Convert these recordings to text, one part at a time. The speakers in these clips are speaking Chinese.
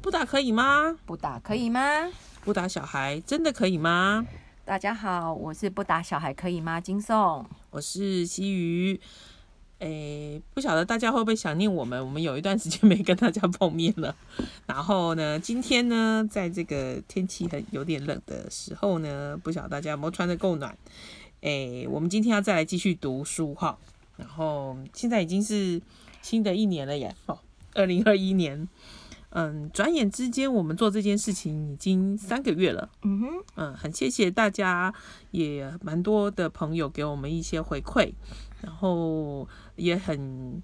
不打可以吗？不打可以吗？不打小孩真的可以吗？大家好，我是不打小孩可以吗？金颂，我是西鱼。诶，不晓得大家会不会想念我们？我们有一段时间没跟大家碰面了。然后呢，今天呢，在这个天气很有点冷的时候呢，不晓得大家有没有穿的够暖？诶，我们今天要再来继续读书哈。然后现在已经是新的一年了耶，哦，二零二一年。嗯，转眼之间，我们做这件事情已经三个月了。嗯哼，嗯，很谢谢大家，也蛮多的朋友给我们一些回馈，然后也很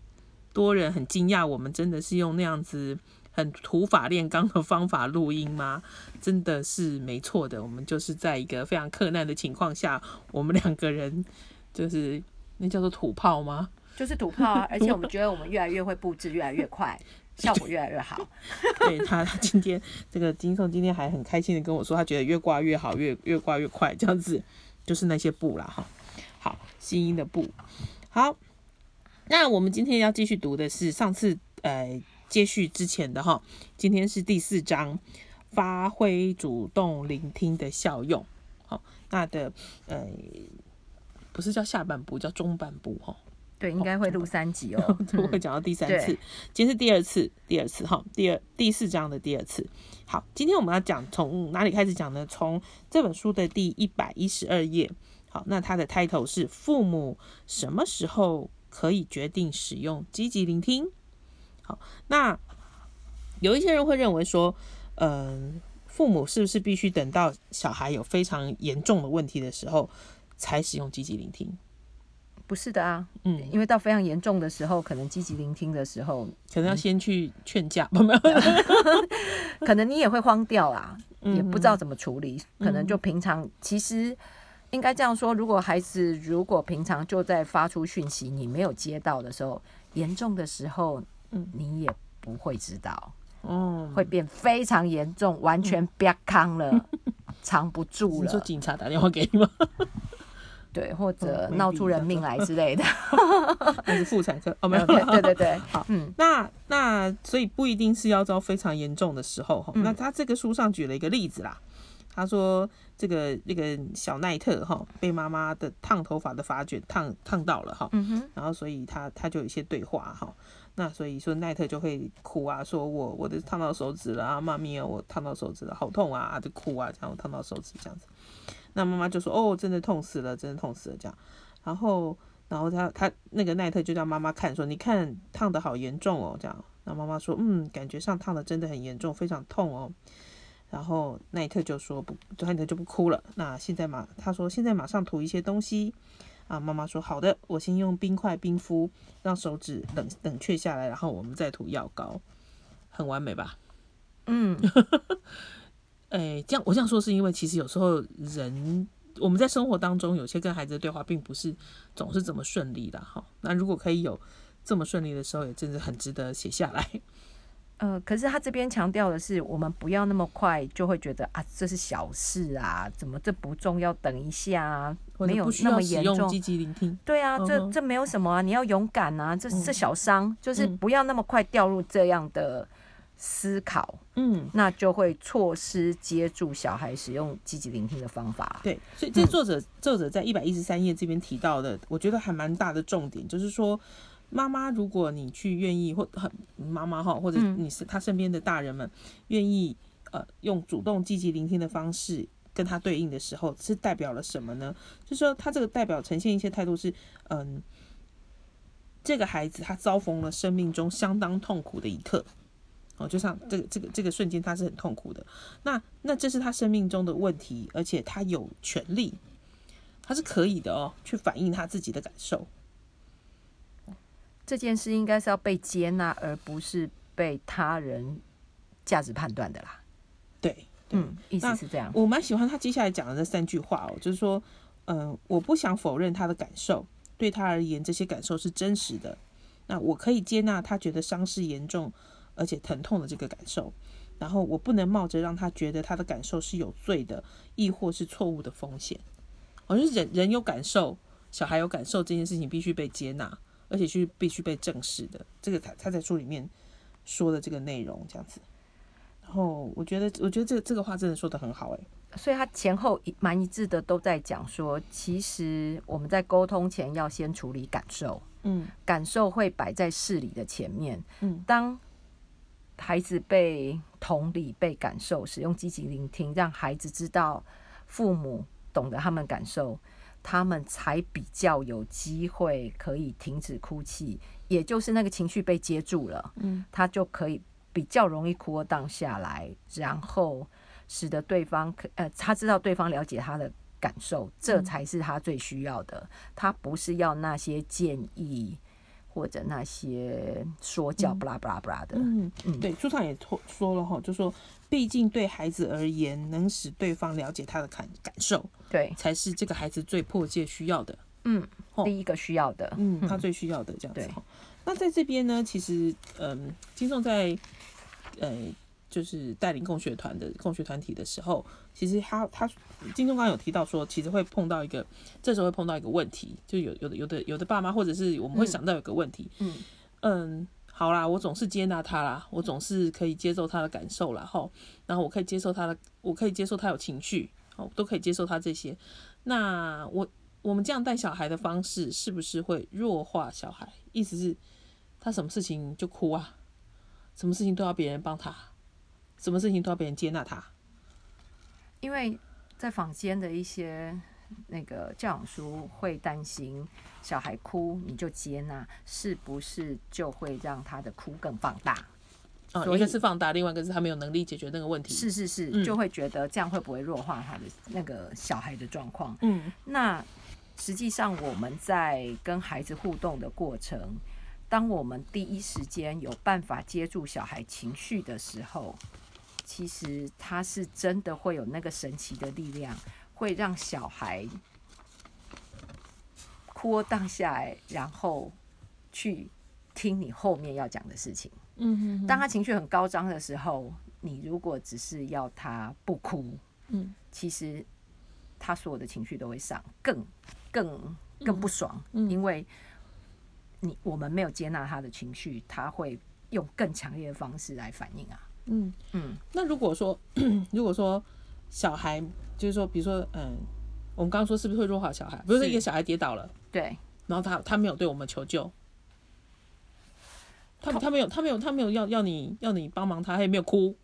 多人很惊讶，我们真的是用那样子很土法炼钢的方法录音吗？真的是没错的，我们就是在一个非常困难的情况下，我们两个人就是那叫做土炮吗？就是土炮啊！而且我们觉得我们越来越会布置，越来越快。效果越来越好。对他，他今天这个金颂今天还很开心的跟我说，他觉得越挂越好，越越挂越快，这样子就是那些布啦哈。好，新音的布。好，那我们今天要继续读的是上次呃接续之前的哈，今天是第四章，发挥主动聆听的效用。好，那的呃不是叫下半部，叫中半部哈。对，应该会录三集哦，我会讲到第三次，今天是第二次，第二次哈，第二第四章的第二次。好，今天我们要讲从哪里开始讲呢？从这本书的第一百一十二页。好，那它的 title 是父母什么时候可以决定使用积极聆听？好，那有一些人会认为说，嗯，父母是不是必须等到小孩有非常严重的问题的时候才使用积极聆听？不是的啊，嗯，因为到非常严重的时候，可能积极聆听的时候，可能要先去劝架，没有，可能你也会慌掉啊，也不知道怎么处理，可能就平常其实应该这样说，如果孩子如果平常就在发出讯息，你没有接到的时候，严重的时候，嗯，你也不会知道，哦，会变非常严重，完全憋康了，藏不住了。你说警察打电话给你吗？对，或者闹出人命来之类的，那是妇产科哦，没有，对对对，好，嗯，那那所以不一定是要遭非常严重的时候哈。那他这个书上举了一个例子啦，他说这个那个小奈特哈被妈妈的烫头发的发卷烫烫到了哈，嗯哼，然后所以他他就有一些对话哈，那所以说奈特就会哭啊，说我我的烫到手指了啊，妈咪啊，我烫到手指了，好痛啊，就哭啊，这样烫到手指这样子。那妈妈就说：“哦，真的痛死了，真的痛死了。”这样，然后，然后他他那个奈特就叫妈妈看，说：“你看烫的好严重哦。”这样，那妈妈说：“嗯，感觉上烫的真的很严重，非常痛哦。”然后奈特就说：“不，奈特就不哭了。那现在马，他说现在马上涂一些东西。”啊，妈妈说：“好的，我先用冰块冰敷，让手指冷冷却下来，然后我们再涂药膏，很完美吧？”嗯。哎，这样我这样说是因为，其实有时候人我们在生活当中，有些跟孩子的对话，并不是总是这么顺利的哈。那如果可以有这么顺利的时候，也真的很值得写下来。呃，可是他这边强调的是，我们不要那么快就会觉得啊，这是小事啊，怎么这不重要？等一下，没有那么严重。积极聆听。对啊，这这没有什么啊，你要勇敢啊，这这小伤，就是不要那么快掉入这样的。思考，嗯，那就会错失接住小孩使用积极聆听的方法。对，所以这作者作者在一百一十三页这边提到的，我觉得还蛮大的重点，就是说，妈妈，如果你去愿意或很妈妈哈，或者你是他身边的大人们愿意呃用主动积极聆听的方式跟他对应的时候，是代表了什么呢？就是说，他这个代表呈现一些态度是，嗯，这个孩子他遭逢了生命中相当痛苦的一刻。哦，就像这个这个这个瞬间，他是很痛苦的。那那这是他生命中的问题，而且他有权利，他是可以的哦，去反映他自己的感受。这件事应该是要被接纳，而不是被他人价值判断的啦。对，嗯，意思是这样。我蛮喜欢他接下来讲的这三句话哦，就是说，嗯，我不想否认他的感受，对他而言，这些感受是真实的。那我可以接纳他觉得伤势严重。而且疼痛的这个感受，然后我不能冒着让他觉得他的感受是有罪的，亦或是错误的风险。我觉得人人有感受，小孩有感受这件事情必须被接纳，而且是必须被正视的。这个他他在书里面说的这个内容这样子。然后我觉得，我觉得这个这个话真的说的很好，哎。所以他前后一蛮一致的，都在讲说，其实我们在沟通前要先处理感受，嗯，感受会摆在事理的前面，嗯，当孩子被同理、被感受，使用积极聆听，让孩子知道父母懂得他们感受，他们才比较有机会可以停止哭泣，也就是那个情绪被接住了，嗯，他就可以比较容易哭荡下来，然后。使得对方可呃，他知道对方了解他的感受，这才是他最需要的。他不是要那些建议或者那些说教，不拉不拉不拉的。嗯嗯，对，书上也说说了哈，就说，毕竟对孩子而言，能使对方了解他的感感受，对，才是这个孩子最迫切需要的。嗯，第一个需要的，嗯，他最需要的这样子。那在这边呢，其实，嗯，金仲在，呃。就是带领共学团的共学团体的时候，其实他他金钟刚有提到说，其实会碰到一个，这时候会碰到一个问题，就有有的有的有的爸妈或者是我们会想到有个问题，嗯嗯，好啦，我总是接纳他啦，我总是可以接受他的感受啦，吼，然后我可以接受他的，我可以接受他有情绪，哦，都可以接受他这些。那我我们这样带小孩的方式，是不是会弱化小孩？意思是，他什么事情就哭啊，什么事情都要别人帮他。什么事情都要别人接纳他，因为在坊间的一些那个教养书会担心小孩哭你就接纳，是不是就会让他的哭更放大？啊，一个是放大，另外一个是他没有能力解决那个问题。是是是，就会觉得这样会不会弱化他的那个小孩的状况？嗯，那实际上我们在跟孩子互动的过程，当我们第一时间有办法接住小孩情绪的时候。其实他是真的会有那个神奇的力量，会让小孩哭荡下来，然后去听你后面要讲的事情。嗯哼。当他情绪很高涨的时候，你如果只是要他不哭，嗯，其实他所有的情绪都会上，更更更不爽，因为你我们没有接纳他的情绪，他会用更强烈的方式来反应啊。嗯嗯，那如果说 如果说小孩就是说，比如说嗯，我们刚刚说是不是会弱化小孩？比如说一个小孩跌倒了，对，然后他他没有对我们求救，他他没有他没有他没有要要你要你帮忙他，他也没有哭，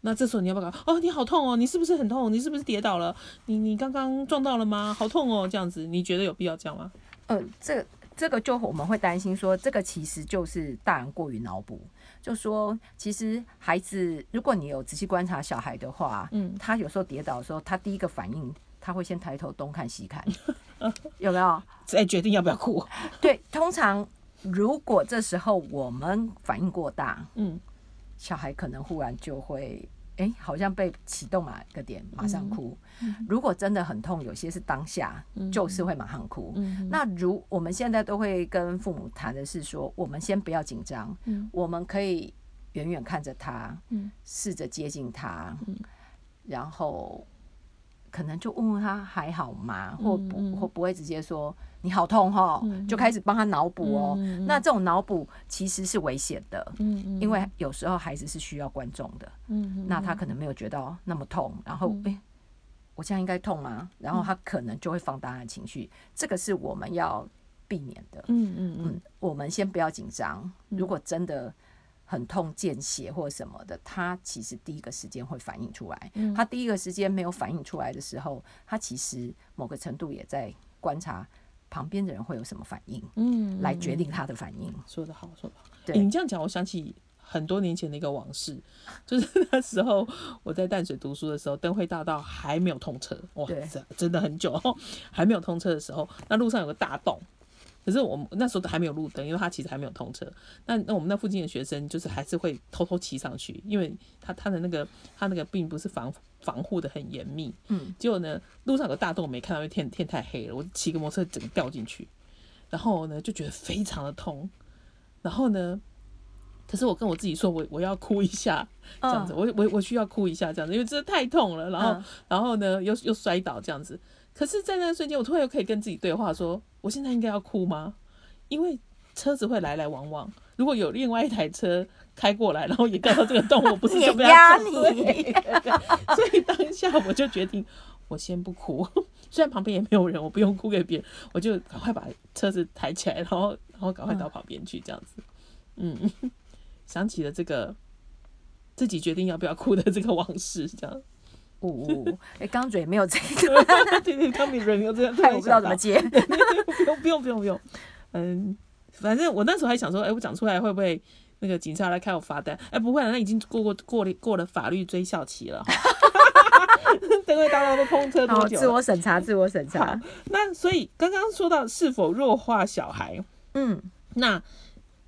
那这时候你要不要搞？哦，你好痛哦，你是不是很痛？你是不是跌倒了？你你刚刚撞到了吗？好痛哦，这样子，你觉得有必要这样吗？呃，这这个就我们会担心说，这个其实就是大人过于脑补。就说，其实孩子，如果你有仔细观察小孩的话，嗯，他有时候跌倒的时候，他第一个反应，他会先抬头东看西看，有没有？再决定要不要哭？对，通常如果这时候我们反应过大，嗯，小孩可能忽然就会。哎，好像被启动了个点，马上哭。如果真的很痛，有些是当下就是会马上哭。那如我们现在都会跟父母谈的是说，我们先不要紧张，我们可以远远看着他，试着接近他，然后可能就问问他还好吗，或不或不会直接说。你好痛哈，就开始帮他脑补哦。那这种脑补其实是危险的，因为有时候孩子是需要观众的。那他可能没有觉得那么痛，然后哎，我现在应该痛吗？然后他可能就会放大他的情绪，这个是我们要避免的。嗯嗯嗯，我们先不要紧张。如果真的很痛、见血或什么的，他其实第一个时间会反应出来。他第一个时间没有反应出来的时候，他其实某个程度也在观察。旁边的人会有什么反应？嗯，来决定他的反应。说得好，说得好。对你这样讲，我想起很多年前的一个往事，就是那时候我在淡水读书的时候，灯会大道还没有通车，哇，真的很久，还没有通车的时候，那路上有个大洞。可是我们那时候都还没有路灯，因为它其实还没有通车。那那我们那附近的学生就是还是会偷偷骑上去，因为他他的那个他那个并不是防防护的很严密。嗯。结果呢，路上有个大洞没看到，因为天天太黑了，我骑个摩托车整个掉进去，然后呢就觉得非常的痛。然后呢，可是我跟我自己说，我我要哭一下这样子，我我我需要哭一下这样子，因为真的太痛了。然后然后呢又又摔倒这样子。可是，在那个瞬间，我突然又可以跟自己对话，说：我现在应该要哭吗？因为车子会来来往往，如果有另外一台车开过来，然后也掉到这个洞，我不是就被压你？你，所以当下我就决定，我先不哭，虽然旁边也没有人，我不用哭给别人，我就赶快把车子抬起来，然后然后赶快到旁边去，这样子。嗯，想起了这个自己决定要不要哭的这个往事，这样。哦，哎，刚嘴没有这个，对对，刚嘴没有这个，我不知道怎么接。不用不用不用不用，嗯，反正我那时候还想说，哎，我讲出来会不会那个警察来开我罚单？哎，不会，那已经过过过了过了法律追效期了。等会大家都碰车多久？自我审查，自我审查。那所以刚刚说到是否弱化小孩，嗯，那。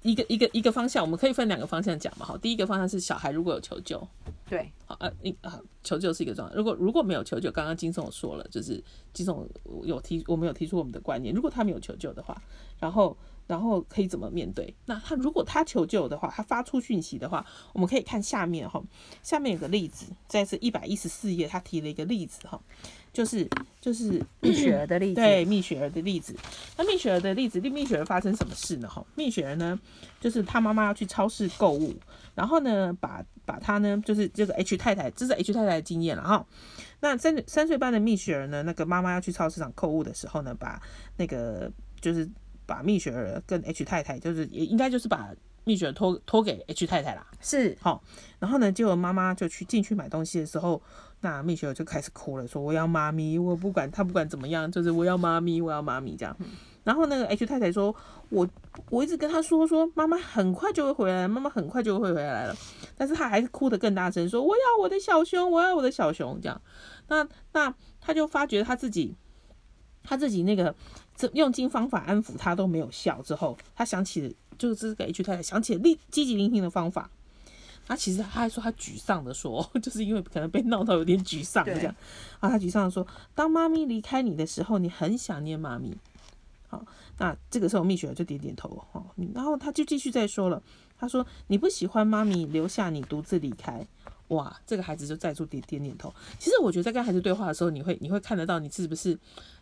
一个一个一个方向，我们可以分两个方向讲嘛。好，第一个方向是小孩如果有求救，对，好呃，一啊求救是一个状态。如果如果没有求救，刚刚金总说了，就是金总有提，我们有提出我们的观念。如果他没有求救的话，然后然后可以怎么面对？那他如果他求救的话，他发出讯息的话，我们可以看下面哈，下面有个例子，在是一百一十四页，他提了一个例子哈。就是就是蜜雪儿的例子，对蜜雪儿的例子。那蜜雪儿的例子，蜜雪儿发生什么事呢？哈，蜜雪儿呢，就是她妈妈要去超市购物，然后呢，把把她呢，就是这个 H 太太，这是 H 太太的经验了哈。那三三岁半的蜜雪儿呢，那个妈妈要去超市场购物的时候呢，把那个就是把蜜雪儿跟 H 太太，就是也应该就是把。蜜雪儿托托给 H 太太啦，是好，然后呢，结果妈妈就去进去买东西的时候，那蜜雪儿就开始哭了，说我要妈咪，我不管她不管怎么样，就是我要妈咪，我要妈咪这样。然后那个 H 太太说，我我一直跟她说说妈妈很快就会回来，妈妈很快就会回来了，但是她还是哭得更大声，说我要我的小熊，我要我的小熊这样。那那她就发觉她自己他自己那个用尽方法安抚他都没有效之后，他想起了。就是这个 H 太太想起了立积极聆听的方法，他其实他还说他沮丧的说，就是因为可能被闹到有点沮丧这样啊，他沮丧的说，当妈咪离开你的时候，你很想念妈咪。好，那这个时候蜜雪儿就点点头哦，然后他就继续再说了，他说你不喜欢妈咪留下你独自离开。哇，这个孩子就再度点点点头。其实我觉得在跟孩子对话的时候，你会你会看得到你是不是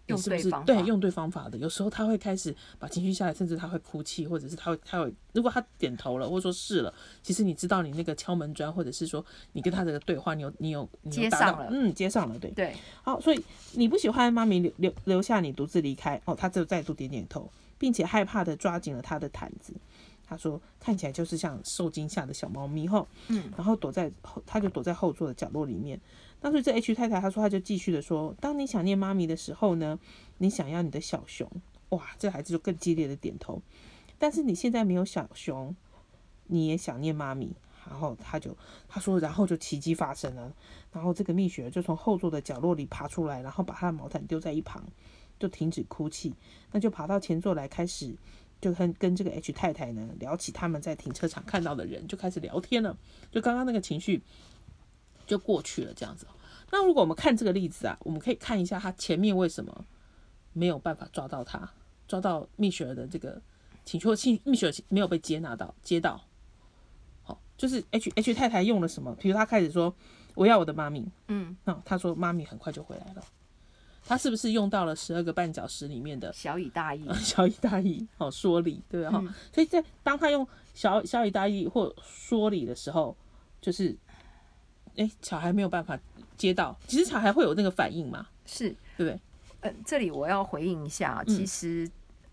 你是不是对用对方法的。有时候他会开始把情绪下来，甚至他会哭泣，或者是他会他会如果他点头了，或者说是了，其实你知道你那个敲门砖，或者是说你跟他这个对话，你有你有你接上了，嗯，接上了，对对。好，所以你不喜欢妈咪留留留下你独自离开哦，他就再度点点头，并且害怕的抓紧了他的毯子。他说：“看起来就是像受惊吓的小猫咪哈，嗯，然后躲在后，他就躲在后座的角落里面。当时这 H 太太，她说她就继续的说：，当你想念妈咪的时候呢，你想要你的小熊，哇，这孩子就更激烈的点头。但是你现在没有小熊，你也想念妈咪。然后他就他说，然后就奇迹发生了。然后这个蜜雪就从后座的角落里爬出来，然后把她的毛毯丢在一旁，就停止哭泣，那就爬到前座来开始。”就跟跟这个 H 太太呢聊起他们在停车场看到的人，就开始聊天了。就刚刚那个情绪就过去了，这样子。那如果我们看这个例子啊，我们可以看一下他前面为什么没有办法抓到他，抓到蜜雪儿的这个请求，信蜜雪儿没有被接纳到接到。好，就是 H H 太太用了什么？比如他开始说我要我的妈咪，嗯，那他说妈咪很快就回来了。他是不是用到了十二个绊脚石里面的小以大义？小以大义，好说理，对哈。所以在当他用小小以大义或说理的时候，就是，哎，小孩没有办法接到，其实小孩会有那个反应嘛？是，对不对？呃，这里我要回应一下，其实。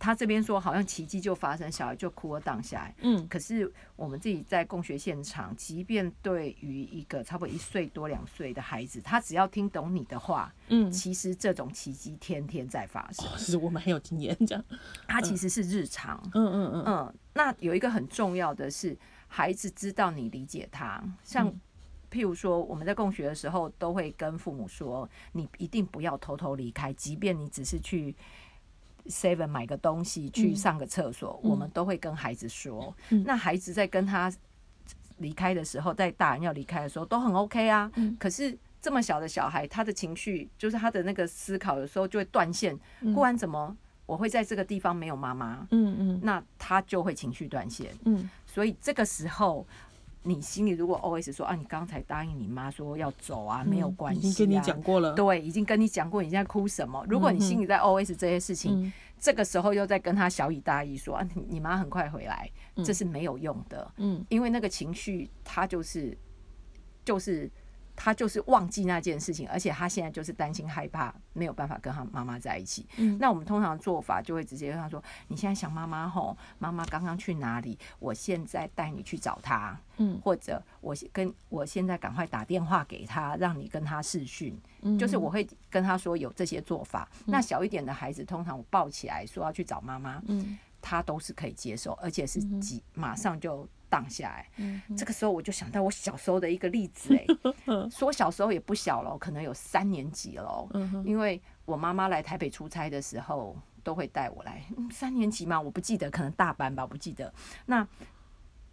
他这边说好像奇迹就发生，小孩就哭了荡下来。嗯，可是我们自己在共学现场，即便对于一个差不多一岁多两岁的孩子，他只要听懂你的话，嗯，其实这种奇迹天天在发生。是我们很有经验，这样。他其实是日常。嗯嗯嗯嗯。那有一个很重要的是，孩子知道你理解他。像譬如说，我们在共学的时候，都会跟父母说，你一定不要偷偷离开，即便你只是去。Seven 买个东西去上个厕所，我们都会跟孩子说。那孩子在跟他离开的时候，在大人要离开的时候，都很 OK 啊。可是这么小的小孩，他的情绪就是他的那个思考，有时候就会断线。不然怎么我会在这个地方没有妈妈？嗯嗯，那他就会情绪断线。嗯，所以这个时候你心里如果 always 说啊，你刚才答应你妈说要走啊，没有关系，已经跟你讲过了，对，已经跟你讲过，你现在哭什么？如果你心里在 always 这些事情，这个时候又在跟他小以大意说啊，你你妈很快回来，这是没有用的，嗯，因为那个情绪他就是就是。他就是忘记那件事情，而且他现在就是担心害怕，没有办法跟他妈妈在一起。嗯，那我们通常做法就会直接跟他说：“你现在想妈妈吼，妈妈刚刚去哪里？我现在带你去找她。嗯，或者我跟我现在赶快打电话给他，让你跟他视讯。嗯，就是我会跟他说有这些做法。那小一点的孩子，通常我抱起来说要去找妈妈，嗯，他都是可以接受，而且是几马上就。荡下来，这个时候我就想到我小时候的一个例子，哎，说小时候也不小了，可能有三年级了，因为我妈妈来台北出差的时候都会带我来，三年级嘛，我不记得，可能大班吧，不记得。那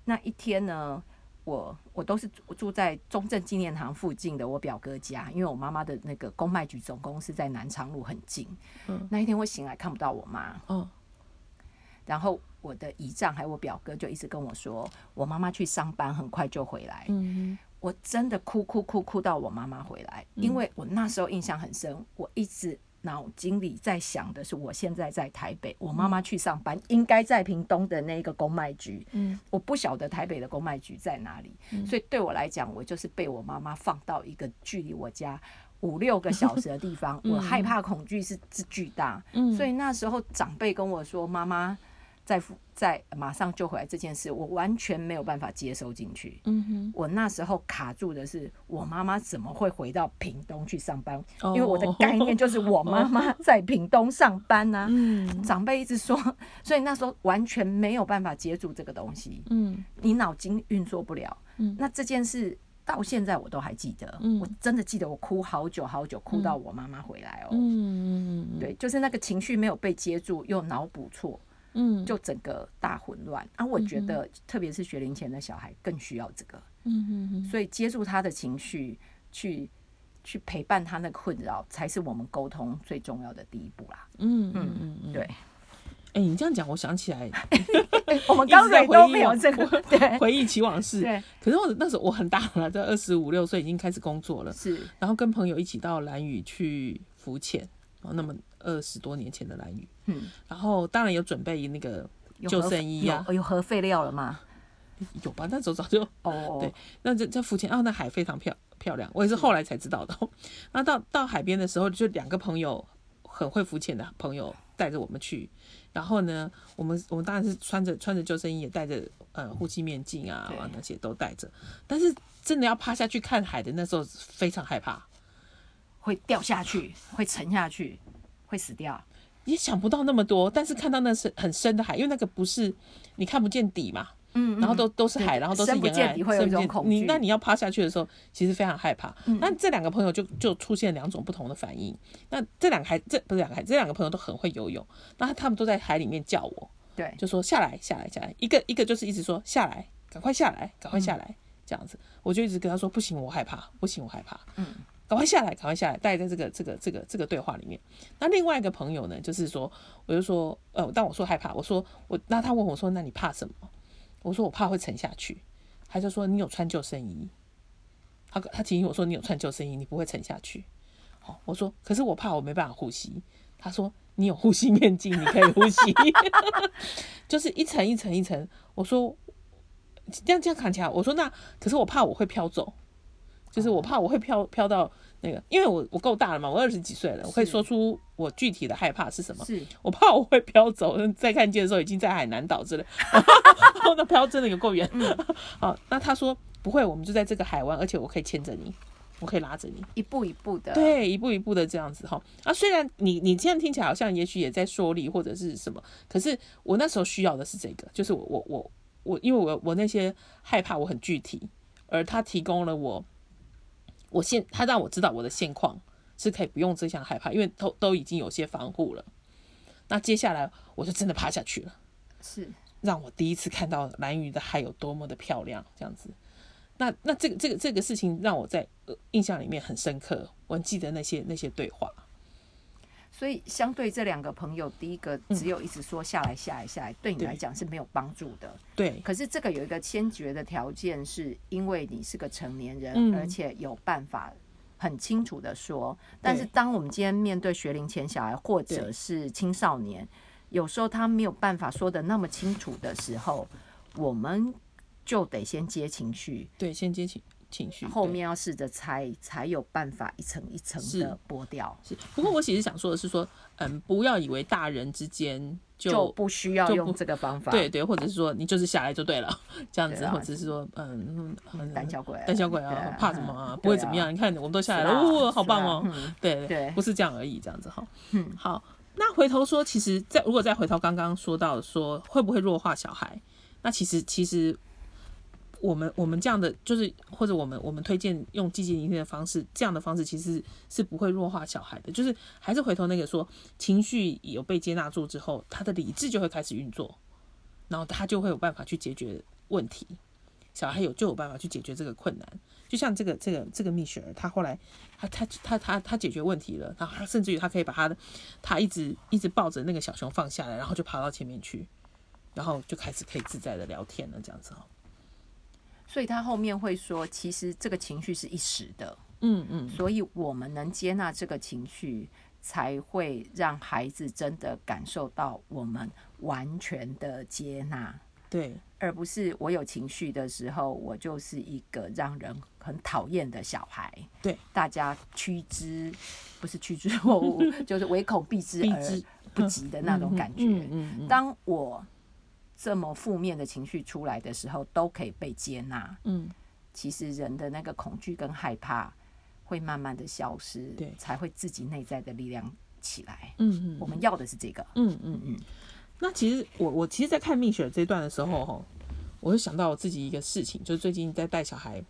那一天呢，我我都是住在中正纪念堂附近的我表哥家，因为我妈妈的那个公卖局总公司在南昌路很近。那一天我醒来看不到我妈，嗯，然后。我的姨丈还有我表哥就一直跟我说，我妈妈去上班很快就回来。嗯我真的哭哭哭哭到我妈妈回来，因为我那时候印象很深，我一直脑筋里在想的是，我现在在台北，我妈妈去上班应该在屏东的那个公卖局。嗯，我不晓得台北的公卖局在哪里，所以对我来讲，我就是被我妈妈放到一个距离我家五六个小时的地方，我害怕恐惧是是巨大。嗯，所以那时候长辈跟我说，妈妈。在在马上就回来这件事，我完全没有办法接收进去。嗯哼，我那时候卡住的是，我妈妈怎么会回到屏东去上班？因为我的概念就是我妈妈 在屏东上班呢。嗯，长辈一直说，所以那时候完全没有办法接住这个东西。嗯，你脑筋运作不了。嗯，那这件事到现在我都还记得。嗯，我真的记得我哭好久好久，哭到我妈妈回来哦。嗯，对，就是那个情绪没有被接住，又脑补错。嗯，就整个大混乱啊！我觉得，特别是学龄前的小孩更需要这个。嗯嗯嗯。所以接住他的情绪，去去陪伴他那困扰，才是我们沟通最重要的第一步啦。嗯嗯嗯，对。哎，你这样讲，我想起来，我们刚才都没有这个对回忆起往事。对。可是我那时候我很大了，在二十五六岁已经开始工作了。是。然后跟朋友一起到蓝屿去浮潜。哦，那么二十多年前的蓝雨，嗯，然后当然有准备那个救生衣啊，有核废料了吗？有吧，那时候早就哦，对，那这这浮潜哦，那海非常漂漂亮，我也是后来才知道的。那到到海边的时候，就两个朋友很会浮潜的朋友带着我们去，然后呢，我们我们当然是穿着穿着救生衣，也带着呃呼吸面镜啊，那些都带着，但是真的要趴下去看海的那时候非常害怕。会掉下去，会沉下去，会死掉。也想不到那么多，但是看到那是很深的海，因为那个不是你看不见底嘛，嗯，然后都都是海，然后都是沿岸，会有一种恐惧。你那你要趴下去的时候，其实非常害怕。那这两个朋友就就出现两种不同的反应。那这两个孩这不是两个孩这两个朋友都很会游泳，那他们都在海里面叫我，对，就说下来下来下来，一个一个就是一直说下来，赶快下来，赶快下来，这样子，我就一直跟他说不行，我害怕，不行，我害怕，嗯。赶快下来，赶快下来，待在这个这个这个这个对话里面。那另外一个朋友呢，就是说，我就说，呃，当我说害怕，我说我，那他问我说，那你怕什么？我说我怕会沉下去。他就说你有穿救生衣。他他提醒我说你有穿救生衣，你不会沉下去。好，我说可是我怕我没办法呼吸。他说你有呼吸面镜，你可以呼吸。就是一层一层一层。我说这样这样看起来，我说那可是我怕我会飘走。就是我怕我会飘飘到那个，因为我我够大了嘛，我二十几岁了，我可以说出我具体的害怕是什么。是我怕我会飘走，再看见的时候已经在海南岛之类，那飘真的有够远。好，那他说不会，我们就在这个海湾，而且我可以牵着你，我可以拉着你，一步一步的，对，一步一步的这样子哈。啊，虽然你你这样听起来好像也许也在说理或者是什么，可是我那时候需要的是这个，就是我我我我，因为我我那些害怕我很具体，而他提供了我。我现他让我知道我的现况是可以不用这项害怕，因为都都已经有些防护了。那接下来我就真的趴下去了，是让我第一次看到蓝鱼的海有多么的漂亮，这样子。那那这个这个这个事情让我在印象里面很深刻，我记得那些那些对话。所以相对这两个朋友，第一个只有一直说下来下来下来，对你来讲是没有帮助的。对，可是这个有一个先决的条件，是因为你是个成年人，嗯。而且有办法很清楚的说。但是当我们今天面对学龄前小孩或者是青少年，有时候他没有办法说的那么清楚的时候，我们就得先接情绪，对，先接情情绪，对后面要试着猜，才有办法一层一层是的剥掉，是。不过我其实想说的是说，嗯，不要以为大人之间就就不需要用这个方法。对对，或者是说你就是下来就对了，这样子，啊或者是说嗯嗯胆小鬼，胆小鬼对啊，怕什么啊？嗯不会怎么样？你看我们都下来了，哦，好棒哦！嗯对对不是这样而已，这样子哈。嗯好，那回头说，其实再如果再回头刚刚说到说会不会弱化小孩，那其实其实我们我们这样的就是或者我们我们推荐用积极聆听的方式，这样的方式其实是不会弱化小孩的，就是还是回头那个说情绪有被接纳住之后，他的理智就会开始运作，然后他就会有办法去解决问题。小孩有就有办法去解决这个困难，就像这个这个这个蜜雪儿，他后来他他他他他解决问题了，然后他甚至于他可以把他的他一直一直抱着那个小熊放下来，然后就爬到前面去，然后就开始可以自在的聊天了，这样子哦。所以他后面会说，其实这个情绪是一时的，嗯嗯，所以我们能接纳这个情绪，才会让孩子真的感受到我们完全的接纳，对。而不是我有情绪的时候，我就是一个让人很讨厌的小孩。对，大家趋之不是趋之若鹜，就是唯恐避之而不及的那种感觉。嗯嗯嗯。当我这么负面的情绪出来的时候，都可以被接纳。嗯，其实人的那个恐惧跟害怕会慢慢的消失，对才会自己内在的力量起来。嗯嗯我们要的是这个。嗯嗯嗯。那其实我我其实，在看蜜雪这一段的时候，哈，我就想到我自己一个事情，就是最近在带小孩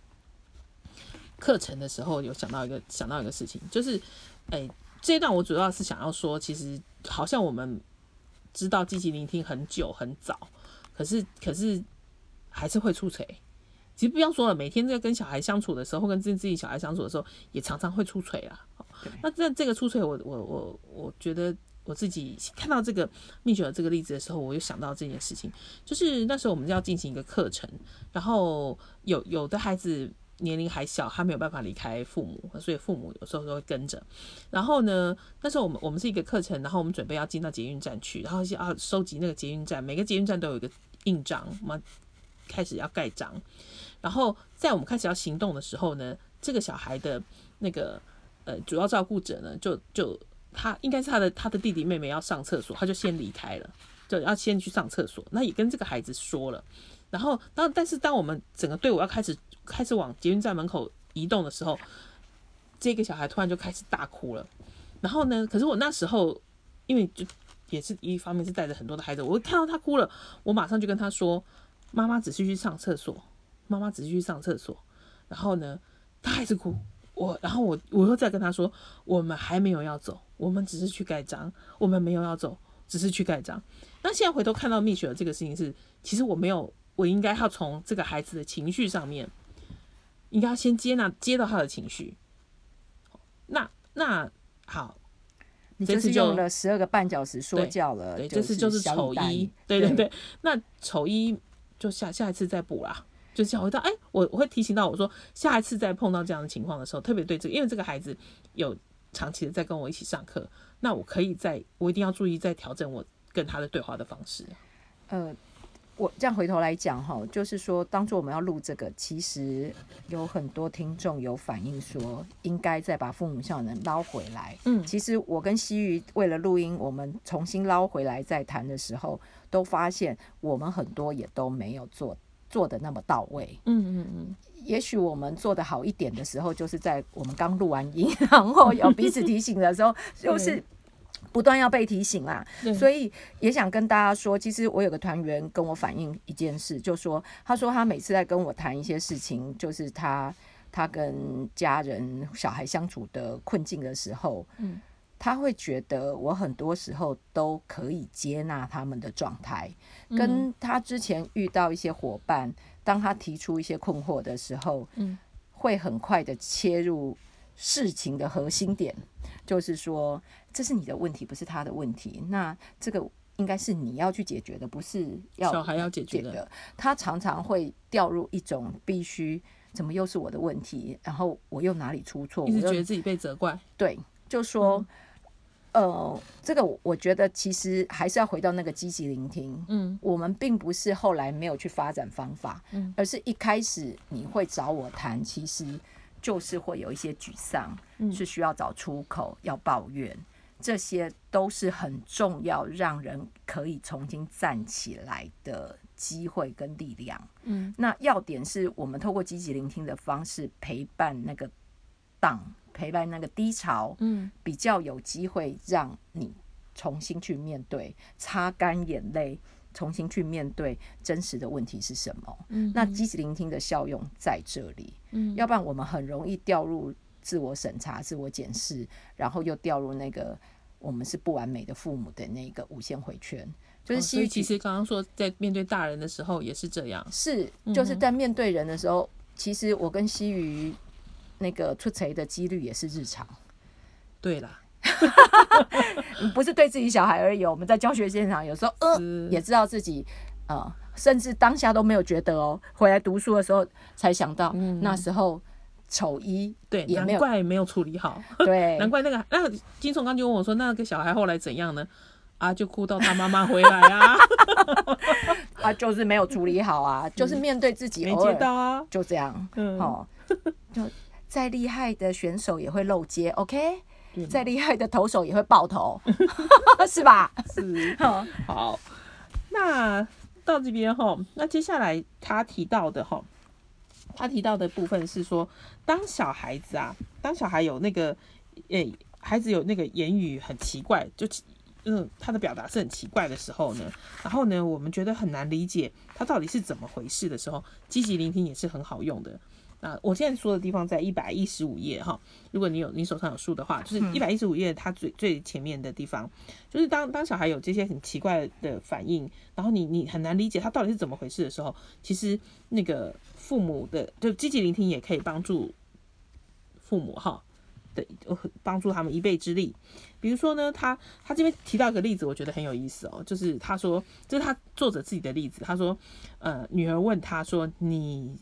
课程的时候，有想到一个想到一个事情，就是，哎、这一段我主要是想要说，其实好像我们知道积极聆听很久很早，可是可是还是会出锤。其实不要说了，每天在跟小孩相处的时候，跟自自己小孩相处的时候，也常常会出锤啊。那这这个出锤我，我我我觉得我自己看到这个蜜雪儿这个例子的时候，我又想到这件事情，就是那时候我们要进行一个课程，然后有有的孩子年龄还小，他没有办法离开父母，所以父母有时候都会跟着。然后呢，那时候我们我们是一个课程，然后我们准备要进到捷运站去，然后是要收集那个捷运站，每个捷运站都有一个印章，我们开始要盖章。然后在我们开始要行动的时候呢，这个小孩的那个呃主要照顾者呢，就就他应该是他的他的弟弟妹妹要上厕所，他就先离开了，就要先去上厕所。那也跟这个孩子说了。然后当但是当我们整个队伍要开始开始往捷运站门口移动的时候，这个小孩突然就开始大哭了。然后呢，可是我那时候因为就也是一方面是带着很多的孩子，我看到他哭了，我马上就跟他说：“妈妈只是去上厕所，妈妈只是去上厕所。”然后呢，他还是哭。我，然后我我又再跟他说，我们还没有要走，我们只是去盖章，我们没有要走，只是去盖章。那现在回头看到蜜雪的这个事情是，其实我没有，我应该要从这个孩子的情绪上面，应该要先接纳接到他的情绪。那那好，你这次就用了十二个半小时说对教了，对，这次就是丑一对对对。那丑一就下下一次再补啦，就下回到哎，我我会提醒到我说，下一次再碰到这样的情况的时候，特别对这个，因为这个孩子有长期的在跟我一起上课，那我可以在我一定要注意在调整我跟他的对话的方式。呃，我这样回头来讲哈，就是说，当初我们要录这个，其实有很多听众有反映说，应该再把父母效能捞回来。嗯其实我跟西鱼为了录音，我们重新捞回来再谈的时候，都发现我们很多也都没有做做的那么到位。嗯嗯嗯，也许我们做的好一点的时候，就是在我们刚录完音，然后有彼此提醒的时候，就是不断要被提醒啦。所以也想跟大家说，其实我有个团员跟我反映一件事，就说他说他每次在跟我谈一些事情，就是他他跟家人小孩相处的困境的时候，嗯，他会觉得我很多时候都可以接纳他们的状态，嗯。跟他之前遇到一些伙伴，当他提出一些困惑的时候，嗯，会很快的切入事情的核心点，就是说这是你的问题，不是他的问题。那这个应该是你要去解决的，不是要小孩要解决的。他常常会掉入一种必须，怎么又是我的问题？然后我又哪里出错？一直觉得自己被责怪。对，就说。呃，这个我觉得其实还是要回到那个积极聆听。嗯，我们并不是后来没有去发展方法，嗯，而是一开始你会找我谈，其实就是会有一些沮丧，是需要找出口，要抱怨，这些都是很重要，让人可以重新站起来的机会跟力量。嗯，那要点是我们透过积极聆听的方式陪伴那个档。陪伴那个低潮，嗯，比较有机会让你重新去面对，擦干眼泪，重新去面对真实的问题是什么。嗯，那积极聆听的效用在这里。嗯，要不然我们很容易掉入自我审查、自我检视，然后又掉入那个我们是不完美的父母的那个无限回圈。就是所以其实刚刚说在面对大人的时候也是这样，是就是在面对人的时候，其实我跟西鱼。那个出贼的几率也是日常，对啦，不是对自己小孩而已。我们在教学现场有时候，呃，也知道自己，呃，甚至当下都没有觉得哦，回来读书的时候才想到，那时候丑一，对，难怪没有处理好，对，难怪那个那金松刚就问我说，那个小孩后来怎样呢？啊，就哭到他妈妈回来啊，啊，就是没有处理好啊，就是面对自己没接到啊，就这样，嗯哦，就。再厉害的选手也会漏接，OK？再厉害的投手也会爆头，是吧？是。好，那到这边哈，那接下来他提到的哈，他提到的部分是说，当小孩子啊，当小孩有那个，诶，孩子有那个言语很奇怪，就嗯，他的表达是很奇怪的时候呢，然后呢，我们觉得很难理解他到底是怎么回事的时候，积极聆听也是很好用的。那我现在说的地方在一百一十五页哈，如果你有你手上有书的话，就是一百一十五页，它最最前面的地方，就是当当小孩有这些很奇怪的反应，然后你你很难理解他到底是怎么回事的时候，其实那个父母的就积极聆听也可以帮助父母哈的帮助他们一臂之力。比如说呢，他他这边提到一个例子，我觉得很有意思哦，就是他说这是他作者自己的例子，他说呃女儿问他说你。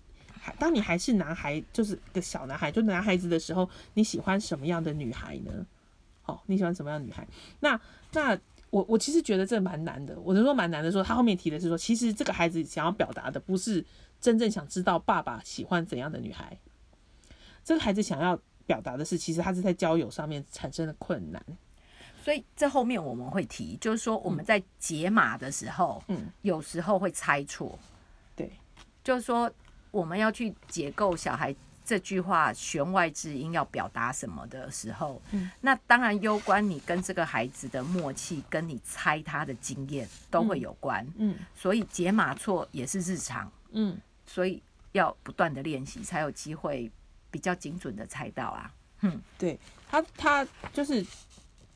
当你还是男孩，就是个小男孩，就男孩子的时候，你喜欢什么样的女孩呢？好，你喜欢什么样的女孩？那那我我其实觉得这蛮难的。我是说蛮难的，说他后面提的是说，其实这个孩子想要表达的不是真正想知道爸爸喜欢怎样的女孩，这个孩子想要表达的是，其实他是在交友上面产生了困难。所以这后面我们会提，就是说我们在解码的时候，嗯，有时候会猜错，对，就是说。我们要去解构小孩这句话弦外之音要表达什么的时候，嗯，那当然攸关你跟这个孩子的默契，跟你猜他的经验都会有关，嗯，所以解码错也是日常，嗯，所以要不断的练习才有机会比较精准的猜到啊，嗯，对他他就是，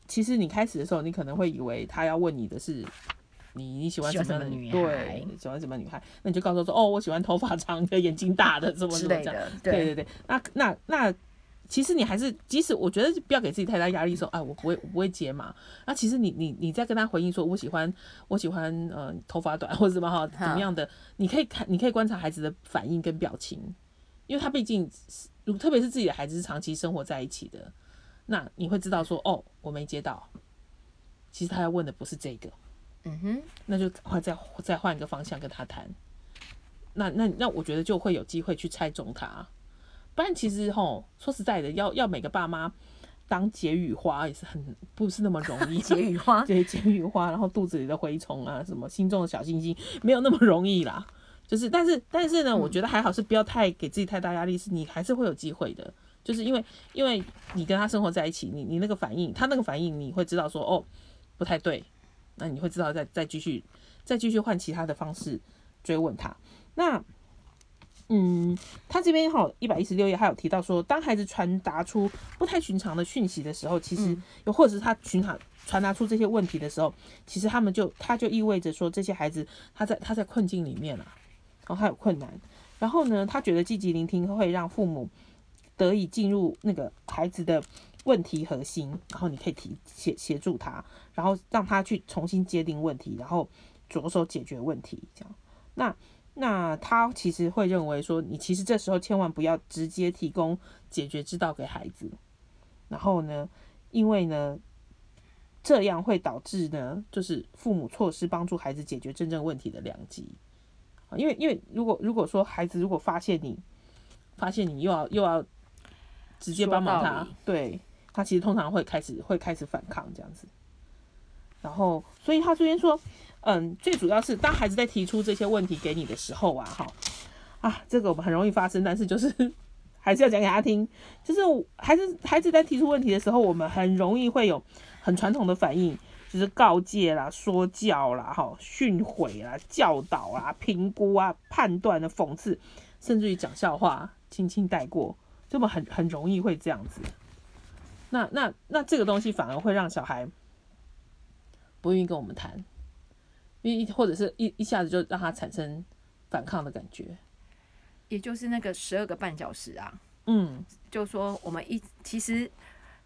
其实你开始的时候，你可能会以为他要问你的是。你你喜欢什么样的女孩？对，喜欢什么女孩？那你就告诉说，哦，我喜欢头发长的、眼睛大的，什么什么这样。对对对，那那那，其实你还是，即使我觉得不要给自己太大压力，说，哎，我不会，我不会接嘛。那其实你你你在跟他回应说，我喜欢我喜欢呃头发短或者什么哈怎么样的，你可以看，你可以观察孩子的反应跟表情，因为他毕竟是特别是自己的孩子是长期生活在一起的，那你会知道说，哦，我没接到，其实他要问的不是这个。嗯哼，那就换再再换一个方向跟他谈，那那那我觉得就会有机会去猜中他，不然其实吼说实在的，要要每个爸妈当解语花也是很不是那么容易。解语花 对解语花，然后肚子里的蛔虫啊，什么心中的小星星，没有那么容易啦。就是但是但是呢，我觉得还好是不要太给自己太大压力，是你还是会有机会的。就是因为因为你跟他生活在一起，你你那个反应，他那个反应，你会知道说哦不太对。那你会知道，再再继续，再继续换其他的方式追问他。那，嗯，他这边哈一百一十六页还有提到说，当孩子传达出不太寻常的讯息的时候，其实又或者是他寻常传达出这些问题的时候，其实他们就他就意味着说，这些孩子他在他在困境里面了，然后他有困难，然后呢，他觉得积极聆听会让父母得以进入那个孩子的。问题核心，然后你可以提协协助他，然后让他去重新界定问题，然后着手解决问题。这样，那那他其实会认为说，你其实这时候千万不要直接提供解决之道给孩子，然后呢，因为呢，这样会导致呢，就是父母错失帮助孩子解决真正问题的良机。因为因为如果如果说孩子如果发现你发现你又要又要直接帮忙他，对他其实通常会开始会开始反抗这样子。然后，所以他这边说，嗯，最主要是当孩子在提出这些问题给你的时候啊，哈啊，这个我们很容易发生，但是就是 还是要讲给他听。就是孩子孩子在提出问题的时候，我们很容易会有很传统的反应。就是告诫啦、说教啦、哈训诲啦、教导啊、评估啊、判断的讽刺，甚至于讲笑话，轻轻带过，这么很很容易会这样子。那那那这个东西反而会让小孩不愿意跟我们谈，因为或者是一一下子就让他产生反抗的感觉。也就是那个十二个半小时啊，嗯，就说我们一其实。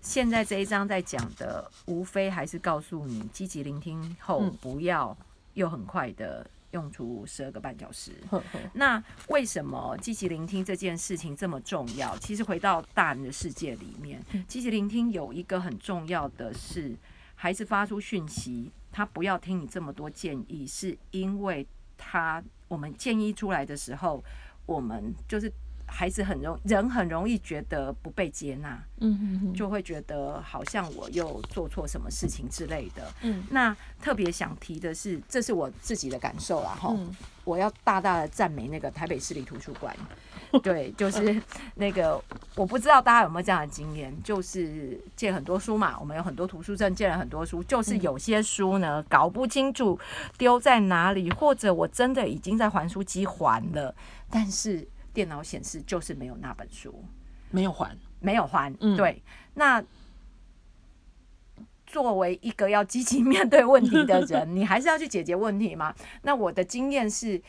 现在这一章在讲的，无非还是告诉你，积极聆听后，不要又很快的用出十二个半小时。那为什么积极聆听这件事情这么重要？其实回到大人的世界里面，积极聆听有一个很重要的是，孩子发出讯息，他不要听你这么多建议，是因为他我们建议出来的时候，我们就是。孩子很容人很容易觉得不被接纳，嗯就会觉得好像我又做错什么事情之类的。嗯，那特别想提的是，这是我自己的感受啦，哈，我要大大的赞美那个台北市立图书馆。对，就是那个我不知道大家有没有这样的经验，就是借很多书嘛，我们有很多图书证，借了很多书，就是有些书呢搞不清楚丢在哪里，或者我真的已经在还书机还了，但是。电脑显示就是没有那本书，没有还，没有还。对，那作为一个要积极面对问题的人，你还是要去解决问题吗？那我的经验是，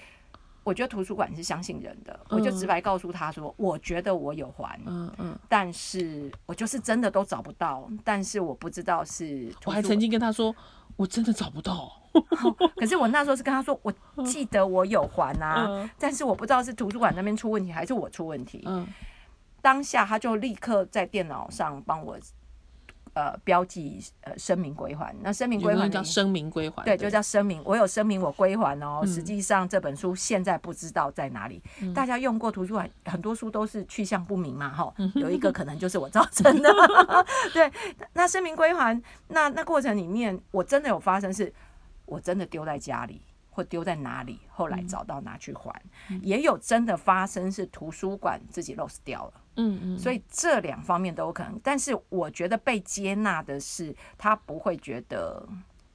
我觉得图书馆是相信人的，我就直白告诉他说，我觉得我有还，嗯嗯，但是我就是真的都找不到，但是我不知道是，我还曾经跟他说，我真的找不到。可是我那时候是跟他说，我记得我有还啊，但是我不知道是图书馆那边出问题还是我出问题。嗯，当下他就立刻在电脑上帮我呃标记呃声明归还。那声明归还叫声明归还，对，就叫声明。我有声明我归还哦。实际上这本书现在不知道在哪里。大家用过图书馆很多书都是去向不明嘛，哈，有一个可能就是我造成的。对，那声明归还，那那过程里面我真的有发生是。我真的丢在家里，或丢在哪里，后来找到拿去还，也有真的发生是图书馆自己 lost 掉了，嗯嗯，所以这两方面都有可能。但是我觉得被接纳的是，他不会觉得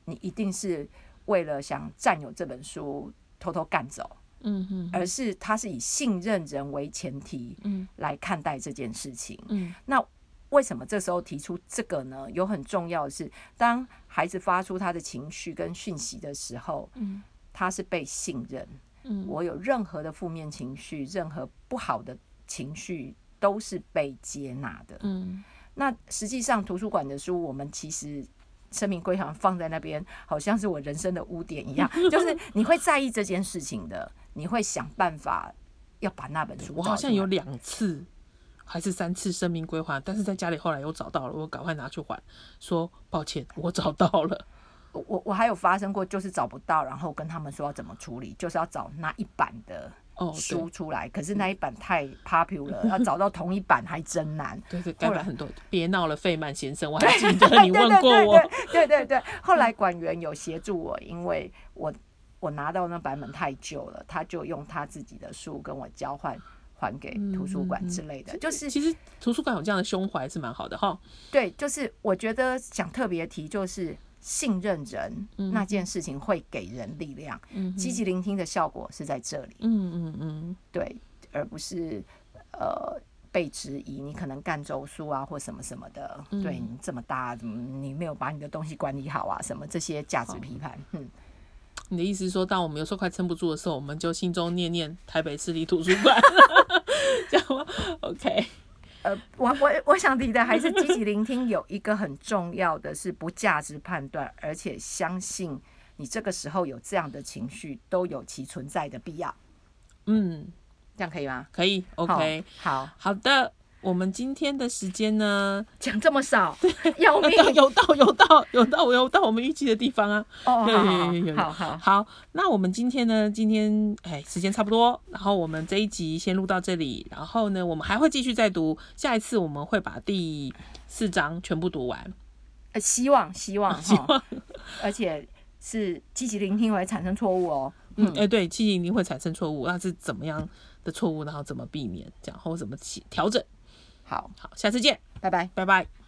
你一定是为了想占有这本书偷偷干走，嗯嗯，而是他是以信任人为前提，嗯，来看待这件事情，嗯，那。为什么这时候提出这个呢？有很重要的是，当孩子发出他的情绪跟讯息的时候，嗯，他是被信任，嗯，我有任何的负面情绪，任何不好的情绪都是被接纳的，嗯。那实际上图书馆的书，我们其实生命归还放在那边，好像是我人生的污点一样，就是你会在意这件事情的，你会想办法要把那本书。我好像有两次。还是三次生命归还，但是在家里后来又找到了，我赶快拿去还，说抱歉，我找到了。我我还有发生过，就是找不到，然后跟他们说要怎么处理，就是要找那一版的书出来，可是那一版太 popular，要找到同一版还真难。对对，改版很多。别闹了，费曼先生，我还记得你问过我。对对对，后来管员有协助我，因为我我拿到那版本太旧了，他就用他自己的书跟我交换。还给图书馆之类的，就是其实图书馆有这样的胸怀是蛮好的哈。对，就是我觉得想特别提，就是信任人那件事情会给人力量，积极聆听的效果是在这里。嗯嗯嗯，对，而不是呃被质疑你可能干周书啊或什么什么的，对你这么大，怎么你没有把你的东西管理好啊？什么这些价值批判，嗯。你的意思是说，当我们有时候快撑不住的时候，我们就心中念念台北市立图书馆，这样吗？OK，呃，我我我想提的还是积极聆听，有一个很重要的是不价值判断，而且相信你这个时候有这样的情绪都有其存在的必要。嗯，这样可以吗？可以，OK，好，好的。我们今天的时间呢，讲这么少，要命！有到有到有到有到我们预计的地方啊。哦，好好好好。那我们今天呢，今天哎，时间差不多，然后我们这一集先录到这里，然后呢，我们还会继续再读，下一次我们会把第四章全部读完。呃，希望希望 希望，而且是积极聆听会产生错误哦。嗯，哎，对，积极聆听会产生错误，那是怎么样的错误？然后怎么避免？这样或怎么调整？好。好，下次见，拜拜，拜拜。